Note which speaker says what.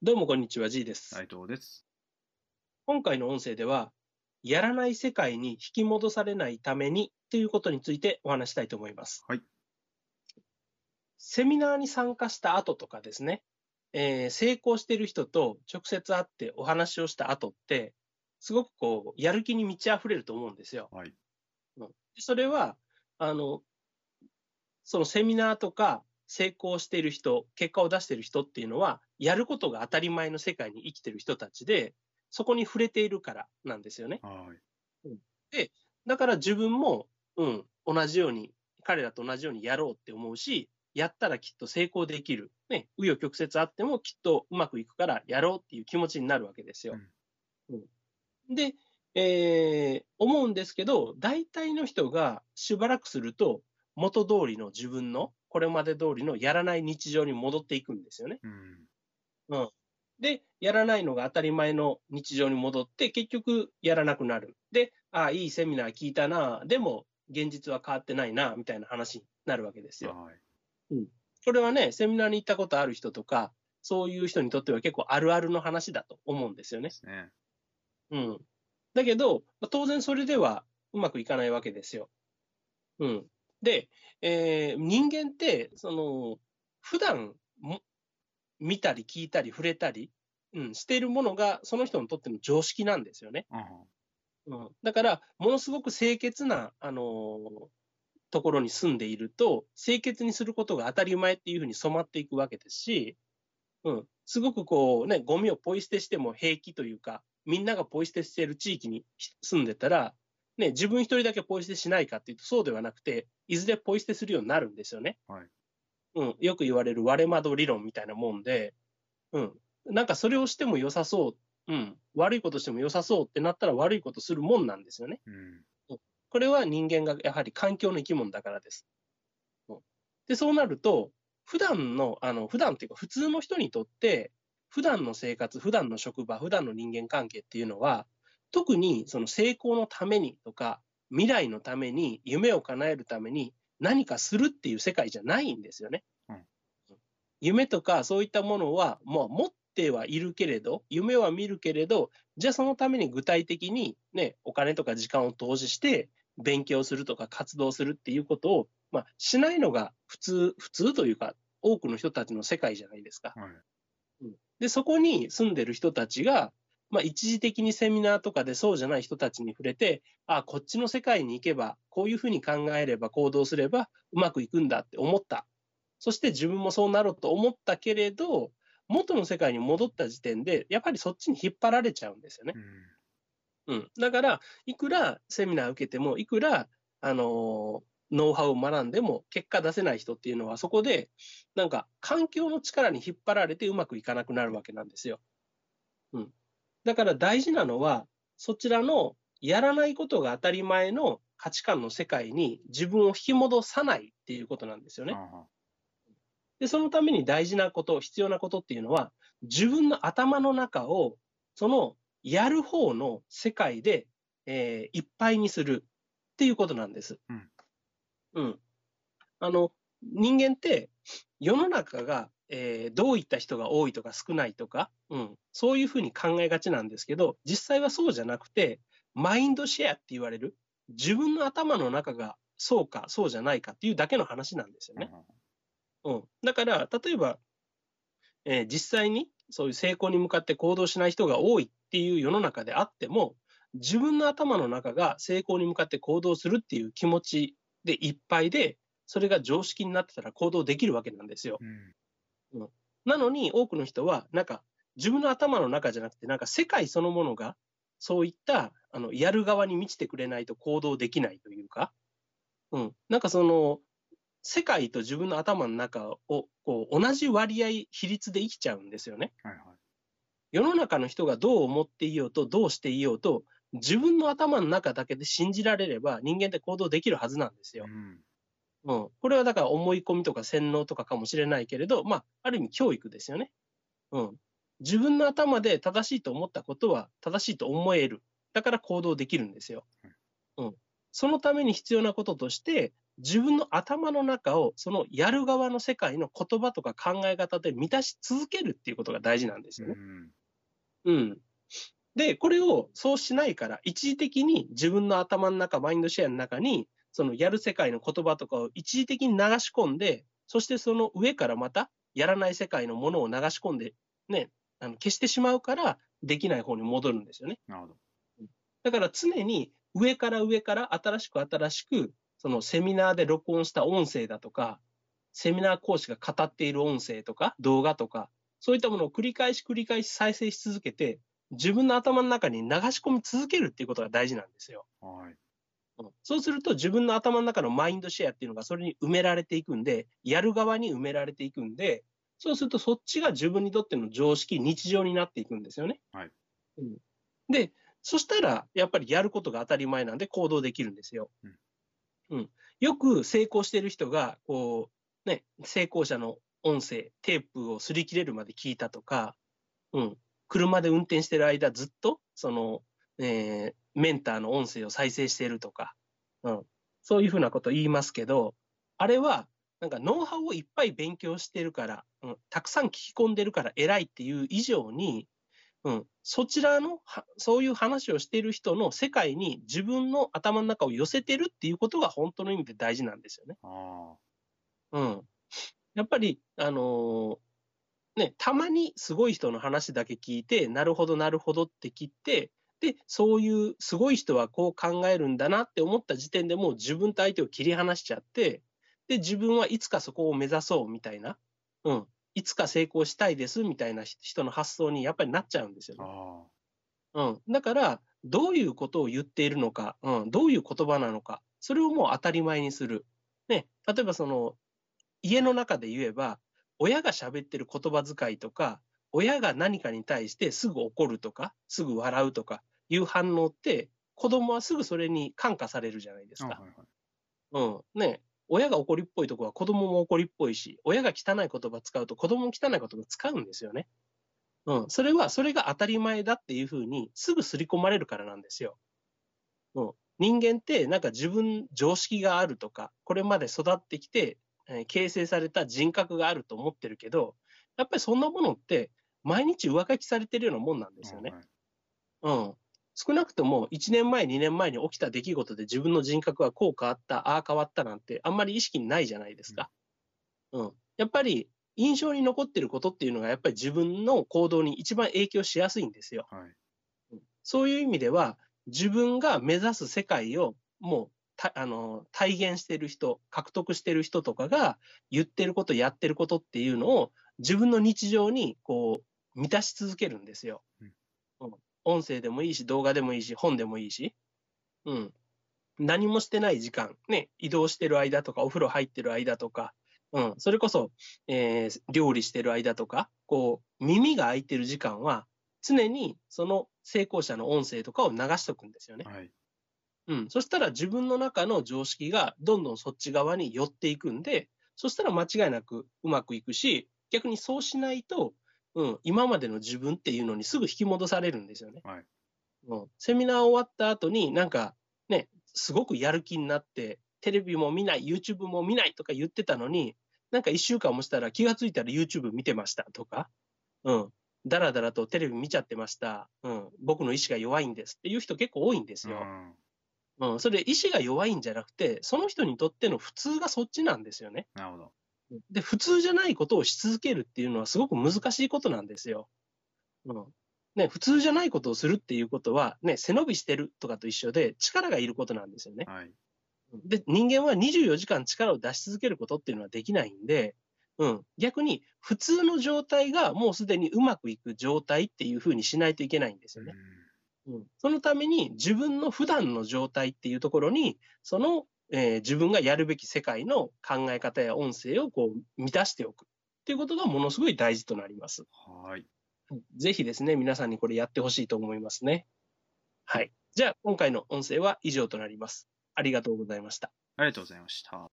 Speaker 1: どうもこんにちは、G です。
Speaker 2: 内藤です。
Speaker 1: 今回の音声では、やらない世界に引き戻されないためにということについてお話したいと思います。
Speaker 2: はい。
Speaker 1: セミナーに参加した後とかですね、えー成功している人と直接会ってお話をした後って、すごくこう、やる気に満ち溢れると思うんですよ。
Speaker 2: はい。
Speaker 1: うんそれは、あの、そのセミナーとか成功している人、結果を出している人っていうのは、やることが当たり前の世界に生きている人たちで、そこに触れているからなんですよね。
Speaker 2: はい。
Speaker 1: だから自分も、うん、同じように、彼らと同じようにやろうって思うし、やったらきっと成功できる。ね、紆余曲折あってもきっとうまくいくからやろうっていう気持ちになるわけですよ。うんで、えー思うんですけど、大体の人がしばらくすると、元通りの自分の、これまで通りのやらない日常に戻っていくんですよね。
Speaker 2: うん。
Speaker 1: うん。で、やらないのが当たり前の日常に戻って、結局やらなくなる。で、ああ、いいセミナー聞いたな、でも現実は変わってないな、みたいな話になるわけですよ。
Speaker 2: はい。
Speaker 1: これはね、セミナーに行ったことある人とか、そういう人にとっては結構あるあるの話だと思うんですよね
Speaker 2: ね。
Speaker 1: うん。だけど、まあ当然それではうまくいかないわけですよ。うん。で、えー人間って、その、普段も見たり聞いたり触れたり、うん、しているものがその人にとっての常識なんですよね。
Speaker 2: あ
Speaker 1: うん、だから、ものすごく清潔な、あのーところに住んでいると、清潔にすることが当たり前っていうふうに染まっていくわけですし、うん、すごくこうね、ゴミをポイ捨てしても平気というか、みんながポイ捨てしている地域に住んでたら、ね、自分一人だけポイ捨てしないかっていうとそうではなくて、いずれポイ捨てするようになるんですよね。
Speaker 2: はい。
Speaker 1: うん、よく言われる割れ窓理論みたいなもんで、うん、なんかそれをしても良さそう、うん、悪いことしても良さそうってなったら悪いことするもんなんですよね。
Speaker 2: うん。
Speaker 1: これは人間がやはり環境の生き物だからです。うんで、そうなると、普段の、あの、普段っていうか普通の人にとって、普段の生活、普段の職場、普段の人間関係っていうのは、特にその成功のためにとか、未来のために、夢を叶えるために何かするっていう世界じゃないんですよね。
Speaker 2: うん
Speaker 1: 夢とかそういったものは、もう持ってはいるけれど、夢は見るけれど、じゃあそのために具体的にね、お金とか時間を投資して、勉強するとか活動するっていうことを、まあ、しないのが普通、普通というか、多くの人たちの世界じゃないですか。
Speaker 2: はい。
Speaker 1: で、そこに住んでる人たちが、まあ、一時的にセミナーとかでそうじゃない人たちに触れて、あこっちの世界に行けば、こういうふうに考えれば、行動すれば、うまくいくんだって思った。そして自分もそうなろうと思ったけれど、元の世界に戻った時点で、やっぱりそっちに引っ張られちゃうんですよね。
Speaker 2: うん。
Speaker 1: うん。だから、いくらセミナー受けても、いくら、あのーノウハウを学んでも結果出せない人っていうのは、そこで、なんか、環境の力に引っ張られてうまくいかなくなるわけなんですよ。うん。だから大事なのは、そちらのやらないことが当たり前の価値観の世界に自分を引き戻さないっていうことなんですよね。
Speaker 2: あ
Speaker 1: で、そのために大事なこと、必要なことっていうのは、自分の頭の中を、その、やる方の世界で、えーいっぱいにするっていうことなんです。
Speaker 2: うん。
Speaker 1: うん。あの、人間って、世の中が、えーどういった人が多いとか少ないとか、うん、そういうふうに考えがちなんですけど、実際はそうじゃなくて、マインドシェアって言われる、自分の頭の中がそうか、そうじゃないかっていうだけの話なんですよね。うん。だから、例えば、えー実際にそういう成功に向かって行動しない人が多いっていう世の中であっても、自分の頭の中が成功に向かって行動するっていう気持ちでいっぱいで、それが常識になってたら行動できるわけなんですよ。
Speaker 2: うん。
Speaker 1: なのに多くの人は、なんか自分の頭の中じゃなくて、なんか世界そのものが、そういった、あの、やる側に満ちてくれないと行動できないというか、うん。なんかその、世界と自分の頭の中を、こう、同じ割合、比率で生きちゃうんですよね。
Speaker 2: はいはい。
Speaker 1: 世の中の人がどう思っていようと、どうしていようと、自分の頭の中だけで信じられれば人間って行動できるはずなんですよ。
Speaker 2: うん。
Speaker 1: うん。これはだから思い込みとか洗脳とかかもしれないけれど、まあ、ある意味教育ですよね。うん。自分の頭で正しいと思ったことは正しいと思える。だから行動できるんですよ。うん。そのために必要なこととして、自分の頭の中をそのやる側の世界の言葉とか考え方で満たし続けるっていうことが大事なんですよね。
Speaker 3: うん
Speaker 1: うん。で、これをそうしないから、一時的に自分の頭の中、マインドシェアの中に、そのやる世界の言葉とかを一時的に流し込んで、そしてその上からまたやらない世界のものを流し込んで、ね、あの消してしまうから、できない方に戻るんですよね。
Speaker 3: なるほど。
Speaker 1: だから常に上から上から新しく新しく、そのセミナーで録音した音声だとか、セミナー講師が語っている音声とか動画とか、そういったものを繰り返し繰り返し再生し続けて、自分の頭の中に流し込み続けるっていうことが大事なんですよ。
Speaker 3: はい。
Speaker 1: うん。そうすると自分の頭の中のマインドシェアっていうのがそれに埋められていくんで、やる側に埋められていくんで、そうするとそっちが自分にとっての常識、日常になっていくんですよね。
Speaker 3: はい。
Speaker 1: うん、で、そしたらやっぱりやることが当たり前なんで行動できるんですよ。うん。よく成功してる人が、こう、ね、成功者の音声、テープを擦り切れるまで聞いたとか、うん、車で運転してる間ずっと、その、えーメンターの音声を再生してるとか、うん、そういうふうなこと言いますけど、あれは、なんかノウハウをいっぱい勉強してるから、うん、たくさん聞き込んでるから偉いっていう以上に、うん、そちらのは、そういう話をしている人の世界に自分の頭の中を寄せてるっていうことが本当の意味で大事なんですよね。
Speaker 3: あ
Speaker 1: うん。やっぱり、あのーね、たまにすごい人の話だけ聞いて、なるほど、なるほどって切って、で、そういうすごい人はこう考えるんだなって思った時点でもう自分と相手を切り離しちゃって、で、自分はいつかそこを目指そうみたいな、うん、いつか成功したいですみたいな人の発想にやっぱりなっちゃうんですよ
Speaker 3: あ。
Speaker 1: ね。
Speaker 3: あ
Speaker 1: うん。だから、どういうことを言っているのか、うん、どういう言葉なのか、それをもう当たり前にする。ね、例えばその、家の中で言えば、親が喋ってる言葉遣いとか、親が何かに対してすぐ怒るとか、すぐ笑うとかいう反応って、子供はすぐそれに感化されるじゃないです
Speaker 3: あ。
Speaker 1: か。
Speaker 3: はいはい。
Speaker 1: うん。ね、親が怒りっぽいとこは子供も怒りっぽいし、親が汚い言葉使うと子供も汚い言葉使うんですよね。うん。それは、それが当たり前だっていうふうに、すぐ刷り込まれるからなんですよ。うん。人間って、なんか自分、常識があるとか、これまで育ってきて、えー形成された人格があると思ってるけど、やっぱりそんなものって、毎日上書きされてるようなもんなんですよね。
Speaker 3: はい
Speaker 1: うん。少なくとも1年前、2年前に起きた出来事で自分の人格はこう変わった、ああ変わったなんてあんまり意識にないじゃないですか。うん。やっぱり印象に残ってることっていうのがやっぱり自分の行動に一番影響しやすいんですよ。
Speaker 3: はい。
Speaker 1: そういう意味では自分が目指す世界をもうたあの体現してる人、獲得してる人とかが言ってること、やってることっていうのを自分の日常にこう満たし続けるんですよ。
Speaker 3: うん
Speaker 1: うん音声でもいいし、動画でもいいし、本でもいいし。うん。何もしてない時間、ね、移動してる間とか、お風呂入ってる間とか、うん、それこそ、えー料理してる間とか、こう、耳が開いてる時間は、常にその成功者の音声とかを流しとくんですよね。
Speaker 3: はい。
Speaker 1: うん。そしたら自分の中の常識がどんどんそっち側に寄っていくんで、そしたら間違いなくうまくいくし、逆にそうしないと、うん、今までの自分っていうのにすぐ引き戻されるんですよね。
Speaker 3: はい
Speaker 1: うん、セミナー終わった後になんかね、すごくやる気になって、テレビも見ない、YouTube も見ないとか言ってたのに、なんか一週間もしたら気がついたら YouTube 見てましたとか、うん、だらだらとテレビ見ちゃってました、うん、僕の意志が弱いんですっていう人結構多いんですよ。
Speaker 3: うん
Speaker 1: うん、それ意志が弱いんじゃなくて、その人にとっての普通がそっちなんですよね。
Speaker 3: なるほど。
Speaker 1: で、普通じゃないことをし続けるっていうのはすごく難しいことなんですよ。うん。ね、普通じゃないことをするっていうことは、ね、背伸びしてるとかと一緒で力がいることなんですよね。
Speaker 3: はい。
Speaker 1: で、人間は24時間力を出し続けることっていうのはできないんで、うん。逆に、普通の状態がもうすでにうまくいく状態っていうふうにしないといけないんですよね。うん、そのために自分の普段の状態っていうところに、その、えー自分がやるべき世界の考え方や音声をこう満たしておくっていうことがものすごい大事となります。
Speaker 3: はい。
Speaker 1: ぜひですね、皆さんにこれやってほしいと思いますね。はい。じゃあ、今回の音声は以上となります。ありがとうございました。
Speaker 3: ありがとうございました。